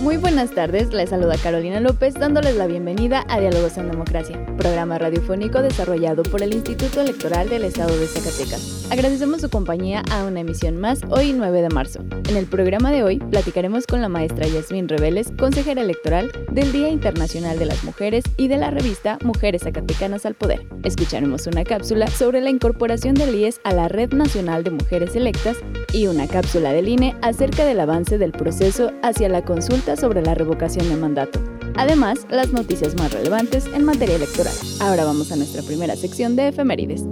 Muy buenas tardes, les saluda Carolina López dándoles la bienvenida a Diálogos en Democracia, programa radiofónico desarrollado por el Instituto Electoral del Estado de Zacatecas. Agradecemos su compañía a una emisión más hoy 9 de marzo. En el programa de hoy platicaremos con la maestra Yasmín Reveles, consejera electoral del Día Internacional de las Mujeres y de la revista Mujeres Zacatecanas al Poder. Escucharemos una cápsula sobre la incorporación del IES a la Red Nacional de Mujeres Electas y una cápsula del INE acerca del avance del proceso hacia la consulta sobre la revocación de mandato. Además, las noticias más relevantes en materia electoral. Ahora vamos a nuestra primera sección de efemérides.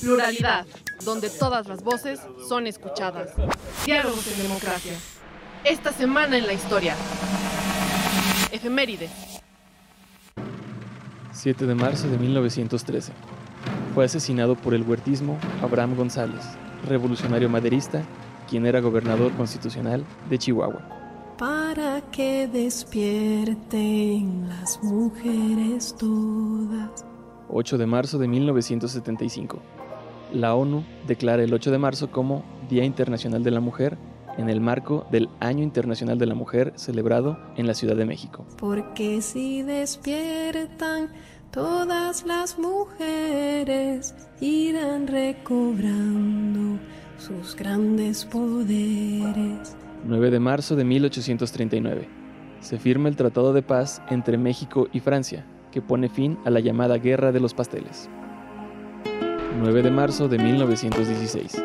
Pluralidad, donde todas las voces son escuchadas. Diálogos en democracia. Esta semana en la historia. Efemérides. 7 de marzo de 1913. Fue asesinado por el huertismo Abraham González, revolucionario maderista, quien era gobernador constitucional de Chihuahua. Para que despierten las mujeres todas. 8 de marzo de 1975. La ONU declara el 8 de marzo como Día Internacional de la Mujer en el marco del Año Internacional de la Mujer celebrado en la Ciudad de México. Porque si despiertan todas las mujeres irán recobrando sus grandes poderes. 9 de marzo de 1839. Se firma el Tratado de Paz entre México y Francia, que pone fin a la llamada Guerra de los Pasteles. 9 de marzo de 1916.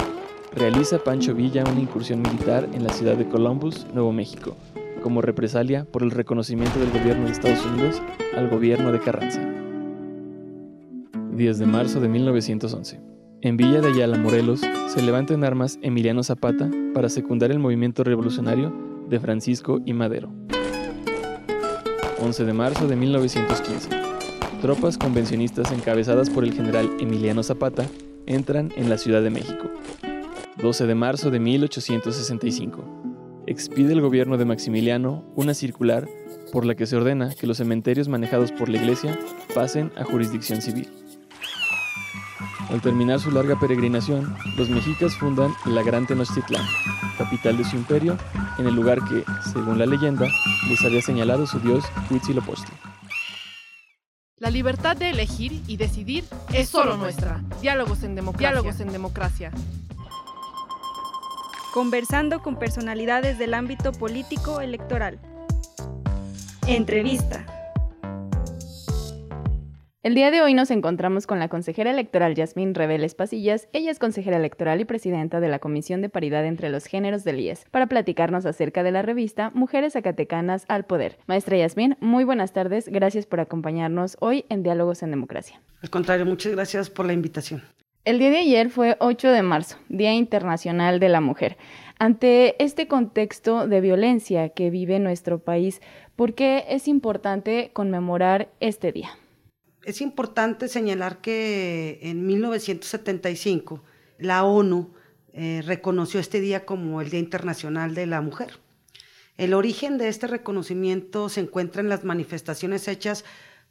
Realiza Pancho Villa una incursión militar en la ciudad de Columbus, Nuevo México, como represalia por el reconocimiento del gobierno de Estados Unidos al gobierno de Carranza. 10 de marzo de 1911. En Villa de Ayala, Morelos, se levanta en armas Emiliano Zapata para secundar el movimiento revolucionario de Francisco y Madero. 11 de marzo de 1915. Tropas convencionistas encabezadas por el general Emiliano Zapata entran en la Ciudad de México. 12 de marzo de 1865. Expide el gobierno de Maximiliano una circular por la que se ordena que los cementerios manejados por la Iglesia pasen a jurisdicción civil. Al terminar su larga peregrinación, los mexicas fundan la Gran Tenochtitlán, capital de su imperio, en el lugar que, según la leyenda, les había señalado su dios Huitzilopochtli. La libertad de elegir y decidir es solo nuestra. Diálogos en democracia. Diálogos en democracia. Conversando con personalidades del ámbito político electoral. Entrevista. El día de hoy nos encontramos con la consejera electoral Yasmín Reveles Pasillas. Ella es consejera electoral y presidenta de la Comisión de Paridad entre los Géneros del IES, para platicarnos acerca de la revista Mujeres Zacatecanas al Poder. Maestra Yasmín, muy buenas tardes. Gracias por acompañarnos hoy en Diálogos en Democracia. Al contrario, muchas gracias por la invitación. El día de ayer fue 8 de marzo, Día Internacional de la Mujer. Ante este contexto de violencia que vive nuestro país, ¿por qué es importante conmemorar este día? Es importante señalar que en 1975 la ONU eh, reconoció este día como el Día Internacional de la Mujer. El origen de este reconocimiento se encuentra en las manifestaciones hechas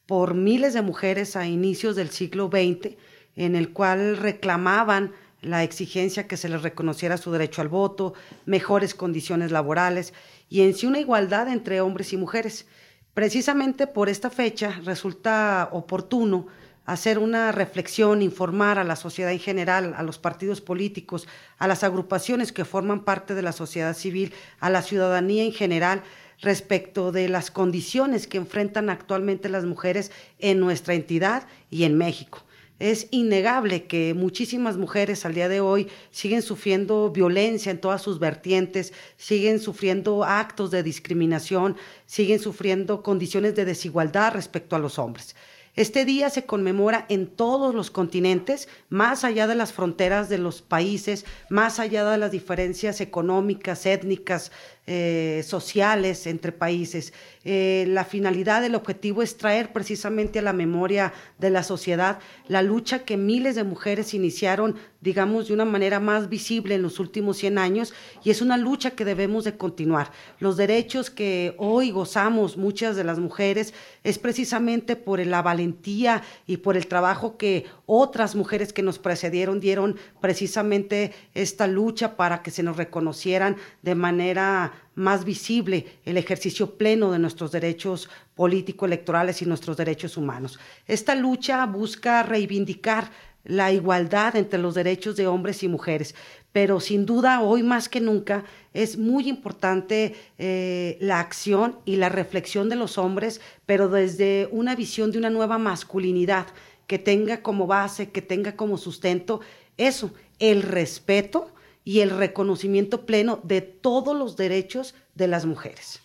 por miles de mujeres a inicios del siglo XX, en el cual reclamaban la exigencia que se les reconociera su derecho al voto, mejores condiciones laborales y en sí una igualdad entre hombres y mujeres. Precisamente por esta fecha resulta oportuno hacer una reflexión, informar a la sociedad en general, a los partidos políticos, a las agrupaciones que forman parte de la sociedad civil, a la ciudadanía en general, respecto de las condiciones que enfrentan actualmente las mujeres en nuestra entidad y en México. Es innegable que muchísimas mujeres al día de hoy siguen sufriendo violencia en todas sus vertientes, siguen sufriendo actos de discriminación, siguen sufriendo condiciones de desigualdad respecto a los hombres. Este día se conmemora en todos los continentes, más allá de las fronteras de los países, más allá de las diferencias económicas, étnicas, eh, sociales entre países. Eh, la finalidad, el objetivo es traer precisamente a la memoria de la sociedad la lucha que miles de mujeres iniciaron, digamos, de una manera más visible en los últimos 100 años y es una lucha que debemos de continuar. Los derechos que hoy gozamos muchas de las mujeres es precisamente por la valentía y por el trabajo que otras mujeres que nos precedieron dieron precisamente esta lucha para que se nos reconocieran de manera más visible el ejercicio pleno de nuestros derechos político-electorales y nuestros derechos humanos. Esta lucha busca reivindicar la igualdad entre los derechos de hombres y mujeres, pero sin duda hoy más que nunca es muy importante eh, la acción y la reflexión de los hombres, pero desde una visión de una nueva masculinidad que tenga como base, que tenga como sustento eso, el respeto y el reconocimiento pleno de todos los derechos de las mujeres.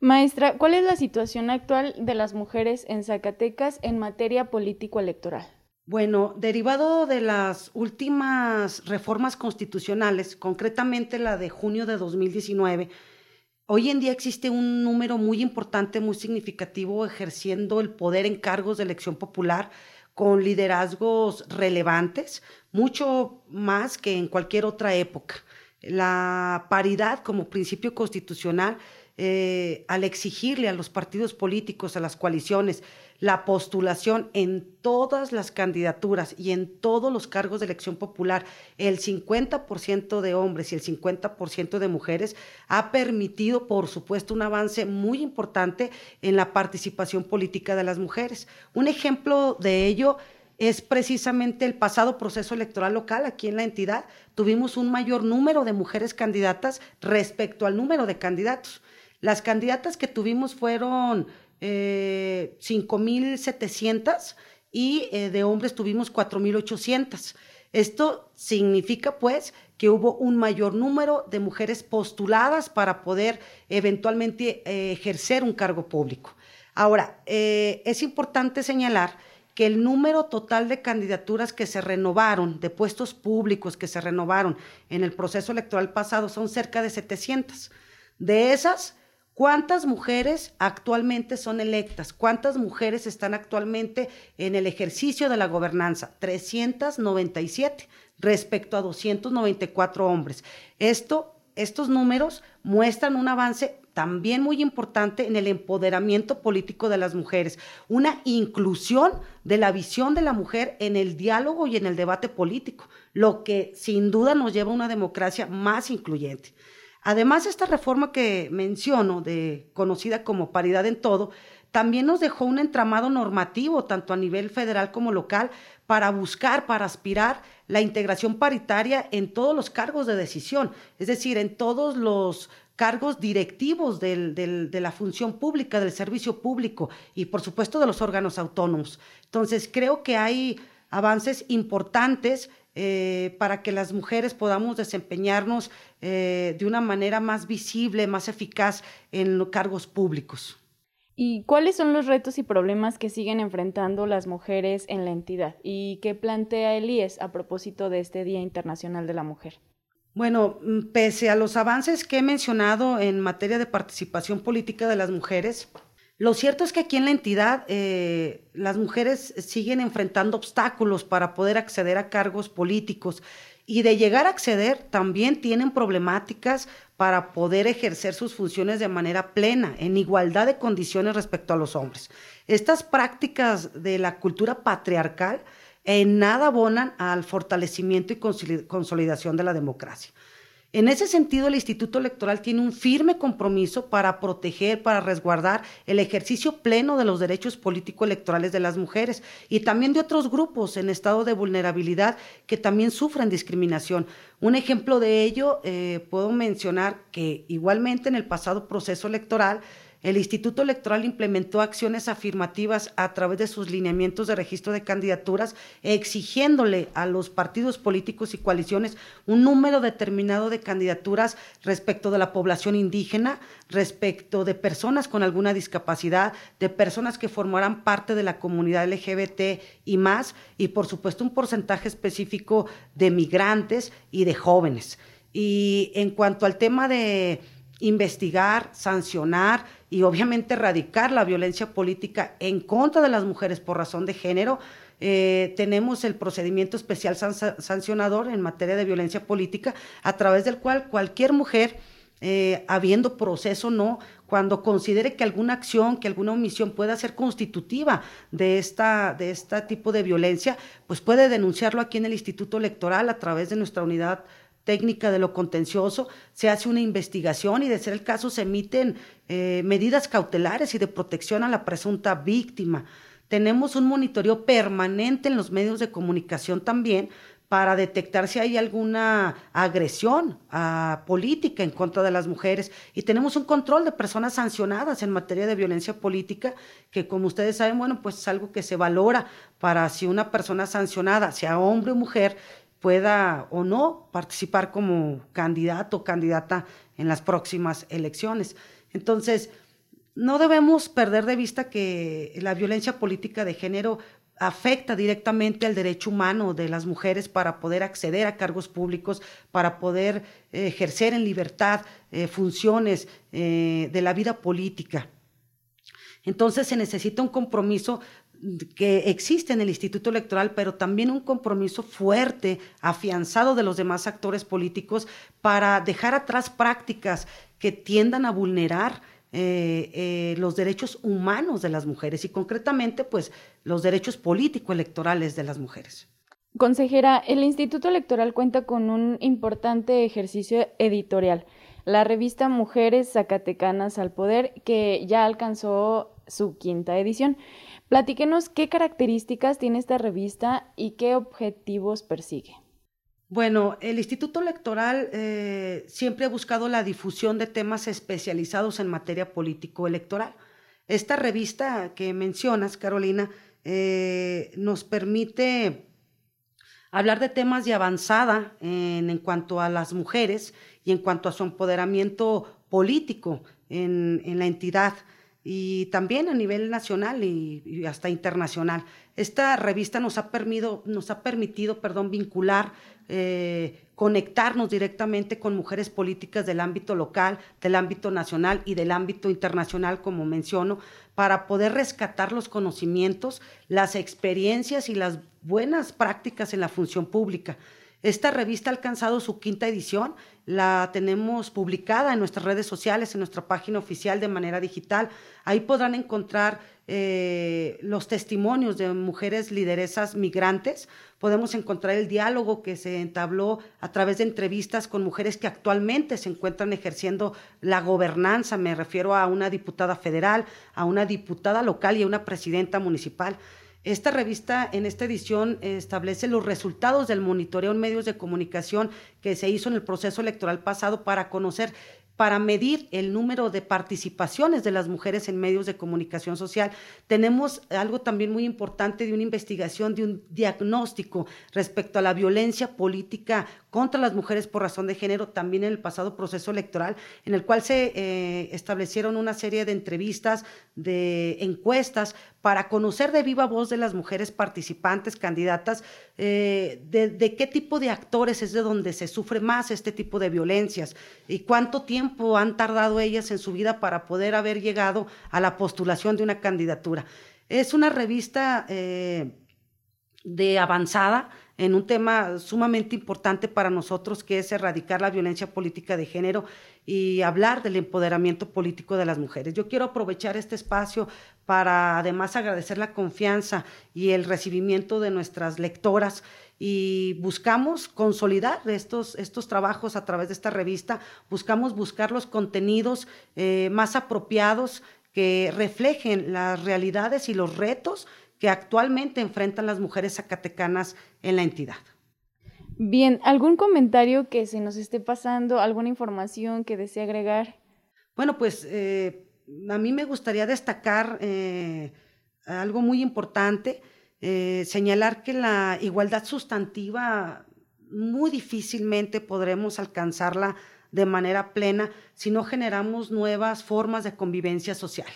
Maestra, ¿cuál es la situación actual de las mujeres en Zacatecas en materia político-electoral? Bueno, derivado de las últimas reformas constitucionales, concretamente la de junio de 2019, hoy en día existe un número muy importante, muy significativo, ejerciendo el poder en cargos de elección popular con liderazgos relevantes, mucho más que en cualquier otra época. La paridad como principio constitucional, eh, al exigirle a los partidos políticos, a las coaliciones, la postulación en todas las candidaturas y en todos los cargos de elección popular, el 50% de hombres y el 50% de mujeres, ha permitido, por supuesto, un avance muy importante en la participación política de las mujeres. Un ejemplo de ello es precisamente el pasado proceso electoral local aquí en la entidad. Tuvimos un mayor número de mujeres candidatas respecto al número de candidatos. Las candidatas que tuvimos fueron eh, 5.700 y eh, de hombres tuvimos 4.800. Esto significa pues que hubo un mayor número de mujeres postuladas para poder eventualmente eh, ejercer un cargo público. Ahora, eh, es importante señalar que el número total de candidaturas que se renovaron, de puestos públicos que se renovaron en el proceso electoral pasado son cerca de 700. De esas, ¿cuántas mujeres actualmente son electas? ¿Cuántas mujeres están actualmente en el ejercicio de la gobernanza? 397 respecto a 294 hombres. Esto, estos números muestran un avance también muy importante en el empoderamiento político de las mujeres, una inclusión de la visión de la mujer en el diálogo y en el debate político, lo que sin duda nos lleva a una democracia más incluyente. Además, esta reforma que menciono, de, conocida como paridad en todo, también nos dejó un entramado normativo, tanto a nivel federal como local, para buscar, para aspirar la integración paritaria en todos los cargos de decisión, es decir, en todos los cargos directivos de la función pública, del servicio público y por supuesto de los órganos autónomos. Entonces, creo que hay avances importantes eh, para que las mujeres podamos desempeñarnos eh, de una manera más visible, más eficaz en los cargos públicos. ¿Y cuáles son los retos y problemas que siguen enfrentando las mujeres en la entidad? ¿Y qué plantea el IES a propósito de este Día Internacional de la Mujer? Bueno, mm, pese a los avances que he mencionado en materia de participación política de las mujeres, lo cierto es que aquí en la entidad eh, las mujeres siguen enfrentando obstáculos para poder acceder a cargos políticos y de llegar a acceder también tienen problemáticas para poder ejercer sus funciones de manera plena, en igualdad de condiciones respecto a los hombres. Estas prácticas de la cultura patriarcal en nada abonan al fortalecimiento y consolidación de la democracia. En ese sentido, el Instituto Electoral tiene un firme compromiso para proteger, para resguardar el ejercicio pleno de los derechos político-electorales de las mujeres y también de otros grupos en estado de vulnerabilidad que también sufren discriminación. Un ejemplo de ello, eh, puedo mencionar que igualmente en el pasado proceso electoral, el Instituto Electoral implementó acciones afirmativas a través de sus lineamientos de registro de candidaturas, exigiéndole a los partidos políticos y coaliciones un número determinado de candidaturas respecto de la población indígena, respecto de personas con alguna discapacidad, de personas que formarán parte de la comunidad LGBT y más, y por supuesto un porcentaje específico de migrantes y de jóvenes. Y en cuanto al tema de investigar, sancionar y obviamente erradicar la violencia política en contra de las mujeres por razón de género. Eh, tenemos el procedimiento especial sancionador en materia de violencia política, a través del cual cualquier mujer, eh, habiendo proceso no, cuando considere que alguna acción, que alguna omisión pueda ser constitutiva de esta, de este tipo de violencia, pues puede denunciarlo aquí en el Instituto Electoral a través de nuestra unidad técnica de lo contencioso, se hace una investigación y de ser el caso se emiten eh, medidas cautelares y de protección a la presunta víctima. Tenemos un monitoreo permanente en los medios de comunicación también para detectar si hay alguna agresión política en contra de las mujeres. Y tenemos un control de personas sancionadas en materia de violencia política, que como ustedes saben, bueno, pues es algo que se valora para si una persona sancionada, sea hombre o mujer, pueda o no participar como candidato o candidata en las próximas elecciones. Entonces, no debemos perder de vista que la violencia política de género afecta directamente al derecho humano de las mujeres para poder acceder a cargos públicos, para poder eh, ejercer en libertad eh, funciones eh, de la vida política. Entonces se necesita un compromiso que existe en el Instituto Electoral, pero también un compromiso fuerte, afianzado de los demás actores políticos para dejar atrás prácticas que tiendan a vulnerar eh, eh, los derechos humanos de las mujeres y concretamente pues los derechos político-electorales de las mujeres. Consejera, el Instituto Electoral cuenta con un importante ejercicio editorial, la revista Mujeres Zacatecanas al Poder, que ya alcanzó su quinta edición. Platíquenos qué características tiene esta revista y qué objetivos persigue. Bueno, el Instituto Electoral eh, siempre ha buscado la difusión de temas especializados en materia político-electoral. Esta revista que mencionas, Carolina, eh, nos permite hablar de temas de avanzada en, cuanto a las mujeres y en cuanto a su empoderamiento político en la entidad y también a nivel nacional y, hasta internacional. Esta revista nos ha, permitido, nos ha permitido perdón, vincular, eh, conectarnos directamente con mujeres políticas del ámbito local, del ámbito nacional y del ámbito internacional, como menciono, para poder rescatar los conocimientos, las experiencias y las buenas prácticas en la función pública. Esta revista ha alcanzado su quinta edición, la tenemos publicada en nuestras redes sociales, en nuestra página oficial de manera digital. Ahí podrán encontrar eh, los testimonios de mujeres lideresas migrantes. Podemos encontrar el diálogo que se entabló a través de entrevistas con mujeres que actualmente se encuentran ejerciendo la gobernanza. Me refiero a una diputada federal, a una diputada local y a una presidenta municipal. Esta revista en esta edición establece los resultados del monitoreo en medios de comunicación que se hizo en el proceso electoral pasado para conocer para medir el número de participaciones de las mujeres en medios de comunicación social. Tenemos algo también muy importante de una investigación, de un diagnóstico respecto a la violencia política contra las mujeres por razón de género, también en el pasado proceso electoral, en el cual se eh, establecieron una serie de entrevistas, de encuestas, para conocer de viva voz de las mujeres participantes, candidatas, eh, de, qué tipo de actores es de donde se sufre más este tipo de violencias y cuánto tiempo han tardado ellas en su vida para poder haber llegado a la postulación de una candidatura. Es una revista eh, de avanzada en un tema sumamente importante para nosotros, que es erradicar la violencia política de género y hablar del empoderamiento político de las mujeres. Yo quiero aprovechar este espacio para además agradecer la confianza y el recibimiento de nuestras lectoras y buscamos consolidar estos, estos trabajos a través de esta revista, buscamos buscar los contenidos eh, más apropiados que reflejen las realidades y los retos que actualmente enfrentan las mujeres zacatecanas en la entidad. Bien, ¿algún comentario que se nos esté pasando, alguna información que desee agregar? Bueno, pues eh, a mí me gustaría destacar algo muy importante, señalar que la igualdad sustantiva muy difícilmente podremos alcanzarla de manera plena si no generamos nuevas formas de convivencia social.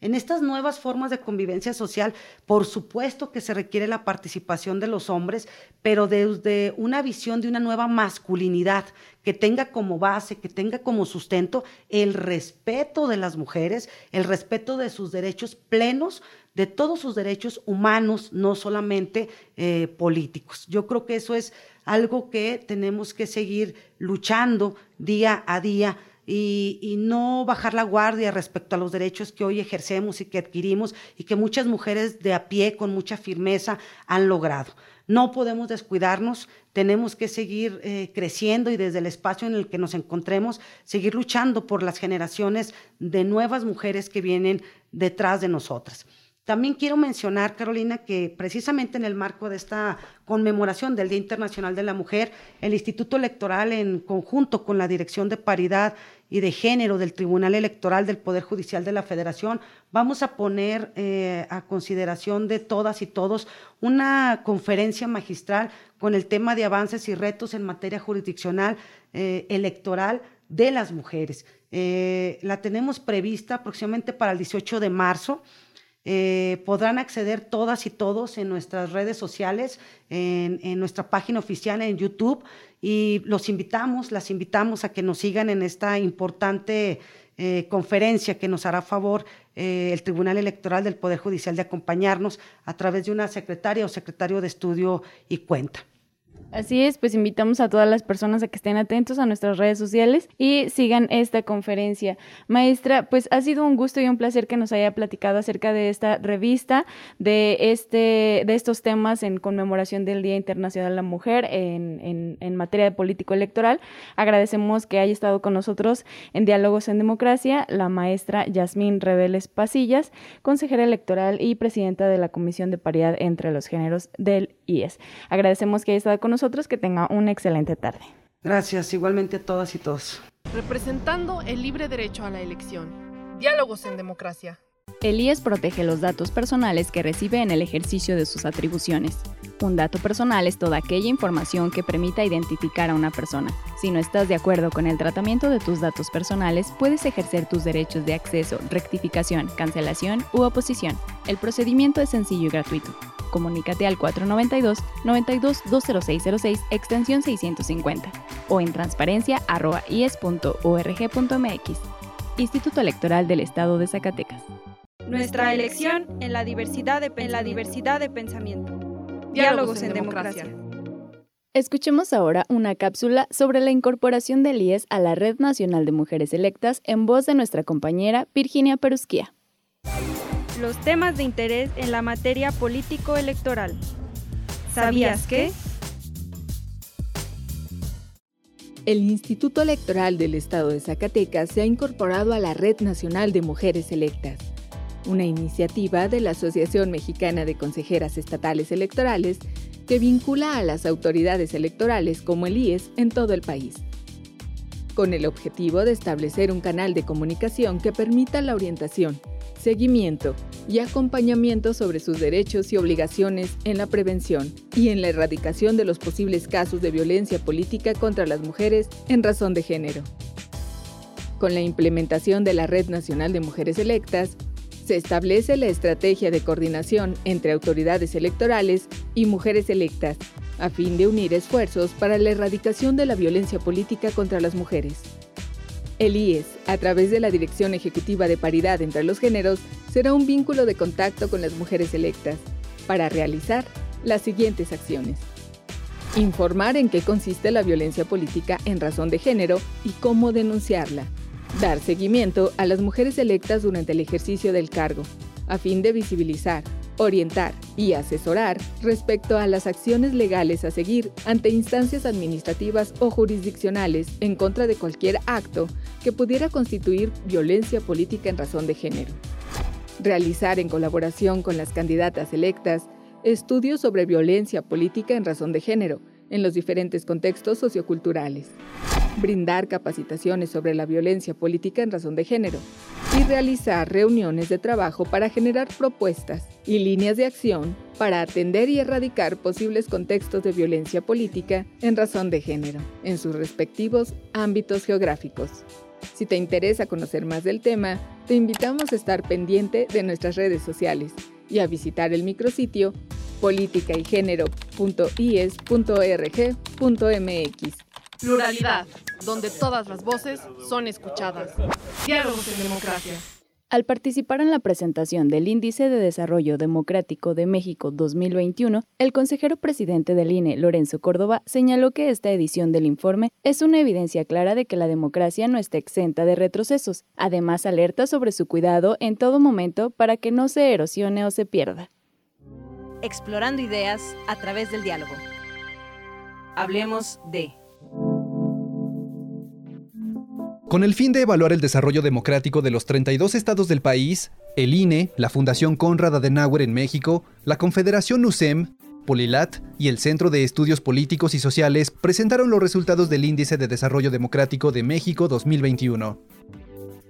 En estas nuevas formas de convivencia social, por supuesto que se requiere la participación de los hombres, pero desde una visión de una nueva masculinidad que tenga como base, que tenga como sustento el respeto de las mujeres, el respeto de sus derechos plenos, de todos sus derechos humanos, no solamente eh, políticos. Yo creo que eso es algo que tenemos que seguir luchando día a día y, no bajar la guardia respecto a los derechos que hoy ejercemos y que adquirimos y que muchas mujeres de a pie con mucha firmeza han logrado. No podemos descuidarnos, tenemos que seguir eh, creciendo y desde el espacio en el que nos encontremos, seguir luchando por las generaciones de nuevas mujeres que vienen detrás de nosotras. También quiero mencionar, Carolina, que precisamente en el marco de esta conmemoración del Día Internacional de la Mujer, el Instituto Electoral, en conjunto con la Dirección de Paridad y de Género del Tribunal Electoral del Poder Judicial de la Federación, vamos a poner eh, a consideración de todas y todos una conferencia magistral con el tema de avances y retos en materia jurisdiccional eh, electoral de las mujeres. Eh, la tenemos prevista aproximadamente para el 18 de marzo. Eh, podrán acceder todas y todos en nuestras redes sociales, en, nuestra página oficial en YouTube y los invitamos, las invitamos a que nos sigan en esta importante eh, conferencia que nos hará favor eh, el Tribunal Electoral del Poder Judicial de acompañarnos a través de una secretaria o secretario de estudio y cuenta. Así es, pues invitamos a todas las personas a que estén atentos a nuestras redes sociales y sigan esta conferencia. Maestra, pues ha sido un gusto y un placer que nos haya platicado acerca de esta revista, de este, de estos temas en conmemoración del Día Internacional de la Mujer en, en materia de político electoral. Agradecemos que haya estado con nosotros en Diálogos en Democracia la maestra Yasmín Reveles Pasillas, consejera electoral y presidenta de la Comisión de Paridad entre los Géneros del IES. Agradecemos que haya estado con nosotros nosotros, que tenga una excelente tarde. Gracias, igualmente a todas y todos. Representando el libre derecho a la elección. Diálogos en democracia. El IES protege los datos personales que recibe en el ejercicio de sus atribuciones. Un dato personal es toda aquella información que permita identificar a una persona. Si no estás de acuerdo con el tratamiento de tus datos personales, puedes ejercer tus derechos de acceso, rectificación, cancelación u oposición. El procedimiento es sencillo y gratuito comunícate al 492-92-20606, extensión 650, o en transparencia.ies.org.mx. Instituto Electoral del Estado de Zacatecas. Nuestra elección en la diversidad de, en la diversidad de pensamiento. Diálogos en democracia. Escuchemos ahora una cápsula sobre la incorporación del IES a la Red Nacional de Mujeres Electas en voz de nuestra compañera Virginia Perusquía los temas de interés en la materia político-electoral. ¿Sabías que? El Instituto Electoral del Estado de Zacatecas se ha incorporado a la Red Nacional de Mujeres Electas, una iniciativa de la Asociación Mexicana de Consejeras Estatales Electorales que vincula a las autoridades electorales como el IES en todo el país, con el objetivo de establecer un canal de comunicación que permita la orientación, seguimiento y acompañamiento sobre sus derechos y obligaciones en la prevención y en la erradicación de los posibles casos de violencia política contra las mujeres en razón de género. Con la implementación de la Red Nacional de Mujeres Electas, se establece la estrategia de coordinación entre autoridades electorales y mujeres electas, a fin de unir esfuerzos para la erradicación de la violencia política contra las mujeres. El IES, a través de la Dirección Ejecutiva de Paridad entre los Géneros, será un vínculo de contacto con las mujeres electas para realizar las siguientes acciones. Informar en qué consiste la violencia política en razón de género y cómo denunciarla. Dar seguimiento a las mujeres electas durante el ejercicio del cargo, a fin de visibilizar, orientar y asesorar respecto a las acciones legales a seguir ante instancias administrativas o jurisdiccionales en contra de cualquier acto que pudiera constituir violencia política en razón de género. Realizar en colaboración con las candidatas electas estudios sobre violencia política en razón de género en los diferentes contextos socioculturales. Brindar capacitaciones sobre la violencia política en razón de género y realizar reuniones de trabajo para generar propuestas y líneas de acción para atender y erradicar posibles contextos de violencia política en razón de género en sus respectivos ámbitos geográficos. Si te interesa conocer más del tema, te invitamos a estar pendiente de nuestras redes sociales y a visitar el micrositio políticaygenero.ies.org.mx. Pluralidad, donde todas las voces son escuchadas. Diálogos en democracia. Al participar en la presentación del Índice de Desarrollo Democrático de México 2021, el consejero presidente del INE, Lorenzo Córdoba, señaló que esta edición del informe es una evidencia clara de que la democracia no está exenta de retrocesos. Además, alerta sobre su cuidado en todo momento para que no se erosione o se pierda. Explorando ideas a través del diálogo. Hablemos de... Con el fin de evaluar el desarrollo democrático de los 32 estados del país, el INE, la Fundación Conrad Adenauer en México, la Confederación USEM, Polilat y el Centro de Estudios Políticos y Sociales presentaron los resultados del Índice de Desarrollo Democrático de México 2021.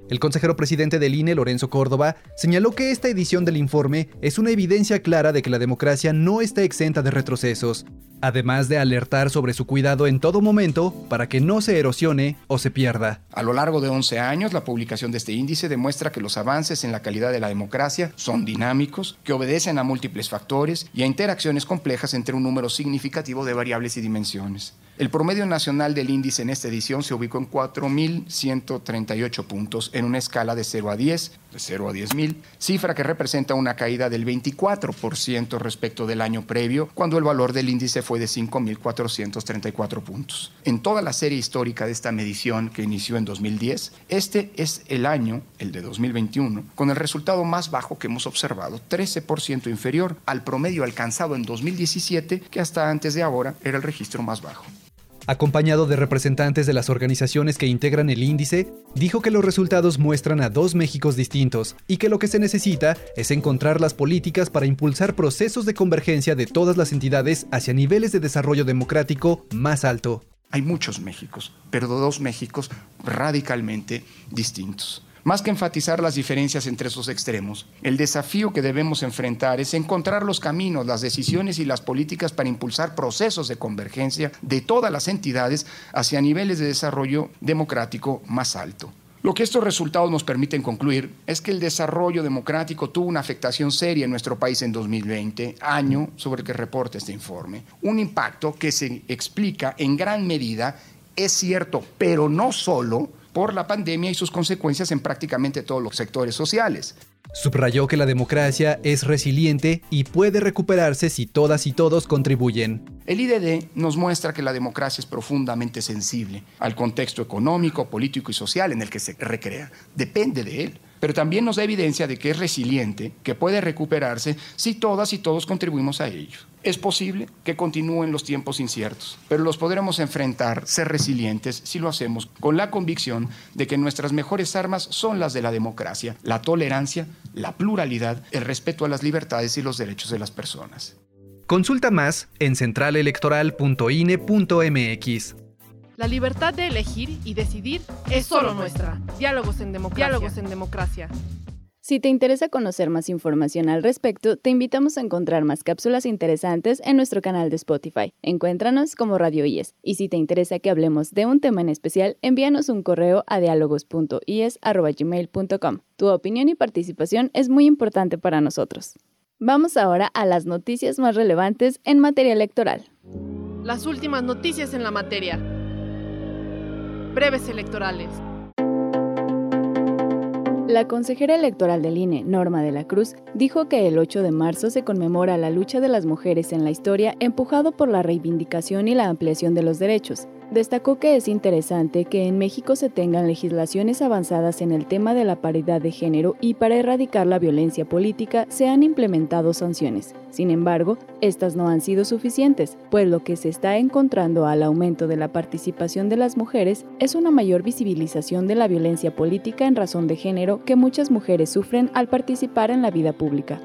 El consejero presidente del INE, Lorenzo Córdoba, señaló que esta edición del informe es una evidencia clara de que la democracia no está exenta de retrocesos, además de alertar sobre su cuidado en todo momento para que no se erosione o se pierda. A lo largo de 11 años, la publicación de este índice demuestra que los avances en la calidad de la democracia son dinámicos, que obedecen a múltiples factores y a interacciones complejas entre un número significativo de variables y dimensiones. El promedio nacional del índice en esta edición se ubicó en 4.138 puntos en una escala de 0 a 10, de 0 a 10.000, cifra que representa una caída del 24% respecto del año previo, cuando el valor del índice fue de 5.434 puntos. En toda la serie histórica de esta medición que inició en 2010, este es el año, el de 2021, con el resultado más bajo que hemos observado, 13% inferior al promedio alcanzado en 2017, que hasta antes de ahora era el registro más bajo acompañado de representantes de las organizaciones que integran el índice, dijo que los resultados muestran a dos Méxicos distintos y que lo que se necesita es encontrar las políticas para impulsar procesos de convergencia de todas las entidades hacia niveles de desarrollo democrático más alto. Hay muchos Méxicos, pero dos Méxicos radicalmente distintos. Más que enfatizar las diferencias entre esos extremos, el desafío que debemos enfrentar es encontrar los caminos, las decisiones y las políticas para impulsar procesos de convergencia de todas las entidades hacia niveles de desarrollo democrático más alto. Lo que estos resultados nos permiten concluir es que el desarrollo democrático tuvo una afectación seria en nuestro país en 2020, año sobre el que reporta este informe. Un impacto que se explica en gran medida, es cierto, pero no solo por la pandemia y sus consecuencias en prácticamente todos los sectores sociales. Subrayó que la democracia es resiliente y puede recuperarse si todas y todos contribuyen. El IDD nos muestra que la democracia es profundamente sensible al contexto económico, político y social en el que se recrea. Depende de él pero también nos da evidencia de que es resiliente, que puede recuperarse si todas y todos contribuimos a ello. Es posible que continúen los tiempos inciertos, pero los podremos enfrentar, ser resilientes, si lo hacemos con la convicción de que nuestras mejores armas son las de la democracia, la tolerancia, la pluralidad, el respeto a las libertades y los derechos de las personas. Consulta más en centralelectoral.ine.mx. La libertad de elegir y decidir es solo nuestra. Diálogos en democracia. Diálogos en democracia. Si te interesa conocer más información al respecto, te invitamos a encontrar más cápsulas interesantes en nuestro canal de Spotify. Encuéntranos como Radio IES. Y si te interesa que hablemos de un tema en especial, envíanos un correo a diálogos.ies.gmail.com. Tu opinión y participación es muy importante para nosotros. Vamos ahora a las noticias más relevantes en materia electoral. Las últimas noticias en la materia breves electorales. La consejera electoral del INE, Norma de la Cruz, dijo que el 8 de marzo se conmemora la lucha de las mujeres en la historia empujado por la reivindicación y la ampliación de los derechos. Destacó que es interesante que en México se tengan legislaciones avanzadas en el tema de la paridad de género y para erradicar la violencia política se han implementado sanciones. Sin embargo, estas no han sido suficientes, pues lo que se está encontrando al aumento de la participación de las mujeres es una mayor visibilización de la violencia política en razón de género que muchas mujeres sufren al participar en la vida pública.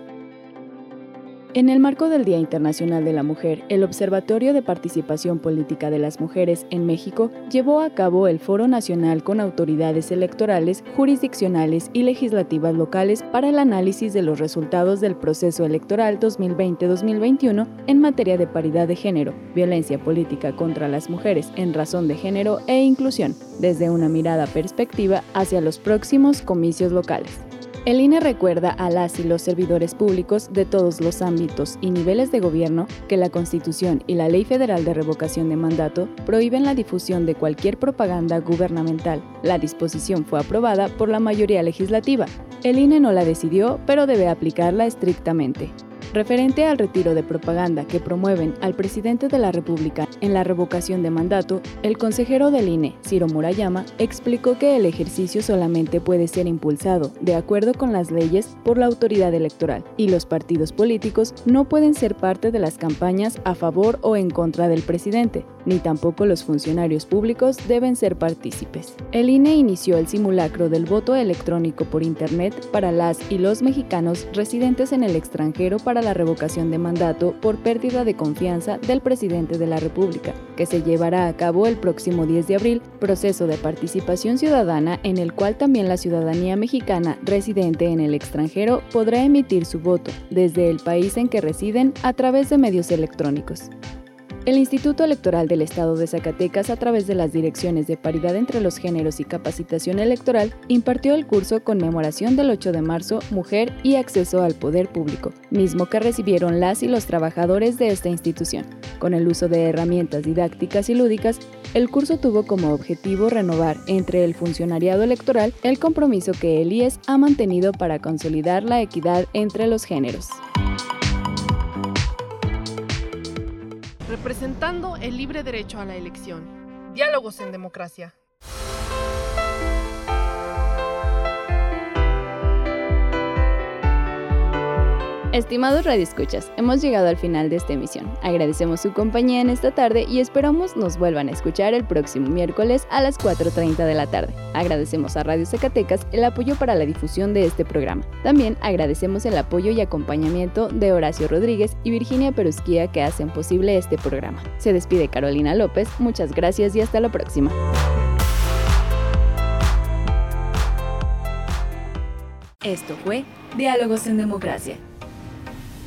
En el marco del Día Internacional de la Mujer, el Observatorio de Participación Política de las Mujeres en México llevó a cabo el Foro Nacional con autoridades electorales, jurisdiccionales y legislativas locales para el análisis de los resultados del proceso electoral 2020-2021 en materia de paridad de género, violencia política contra las mujeres en razón de género e inclusión, desde una mirada perspectiva hacia los próximos comicios locales. El INE recuerda a las y los servidores públicos de todos los ámbitos y niveles de gobierno que la Constitución y la Ley Federal de Revocación de Mandato prohíben la difusión de cualquier propaganda gubernamental. La disposición fue aprobada por la mayoría legislativa. El INE no la decidió, pero debe aplicarla estrictamente. Referente al retiro de propaganda que promueven al presidente de la República en la revocación de mandato, el consejero del INE, Ciro Murayama, explicó que el ejercicio solamente puede ser impulsado de acuerdo con las leyes por la autoridad electoral y los partidos políticos no pueden ser parte de las campañas a favor o en contra del presidente, ni tampoco los funcionarios públicos deben ser partícipes. El INE inició el simulacro del voto electrónico por Internet para las y los mexicanos residentes en el extranjero para la revocación de mandato por pérdida de confianza del presidente de la República, que se llevará a cabo el próximo 10 de abril, proceso de participación ciudadana en el cual también la ciudadanía mexicana residente en el extranjero podrá emitir su voto desde el país en que residen a través de medios electrónicos. El Instituto Electoral del Estado de Zacatecas, a través de las direcciones de paridad entre los géneros y capacitación electoral, impartió el curso Conmemoración del 8 de marzo, Mujer y Acceso al Poder Público, mismo que recibieron las y los trabajadores de esta institución. Con el uso de herramientas didácticas y lúdicas, el curso tuvo como objetivo renovar entre el funcionariado electoral el compromiso que el IES ha mantenido para consolidar la equidad entre los géneros. Representando el libre derecho a la elección. Diálogos en democracia. Estimados radioescuchas, hemos llegado al final de esta emisión. Agradecemos su compañía en esta tarde y esperamos nos vuelvan a escuchar el próximo miércoles a las 4.30 de la tarde. Agradecemos a Radio Zacatecas el apoyo para la difusión de este programa. También agradecemos el apoyo y acompañamiento de Horacio Rodríguez y Virginia Perusquía que hacen posible este programa. Se despide Carolina López, muchas gracias y hasta la próxima. Esto fue Diálogos en Democracia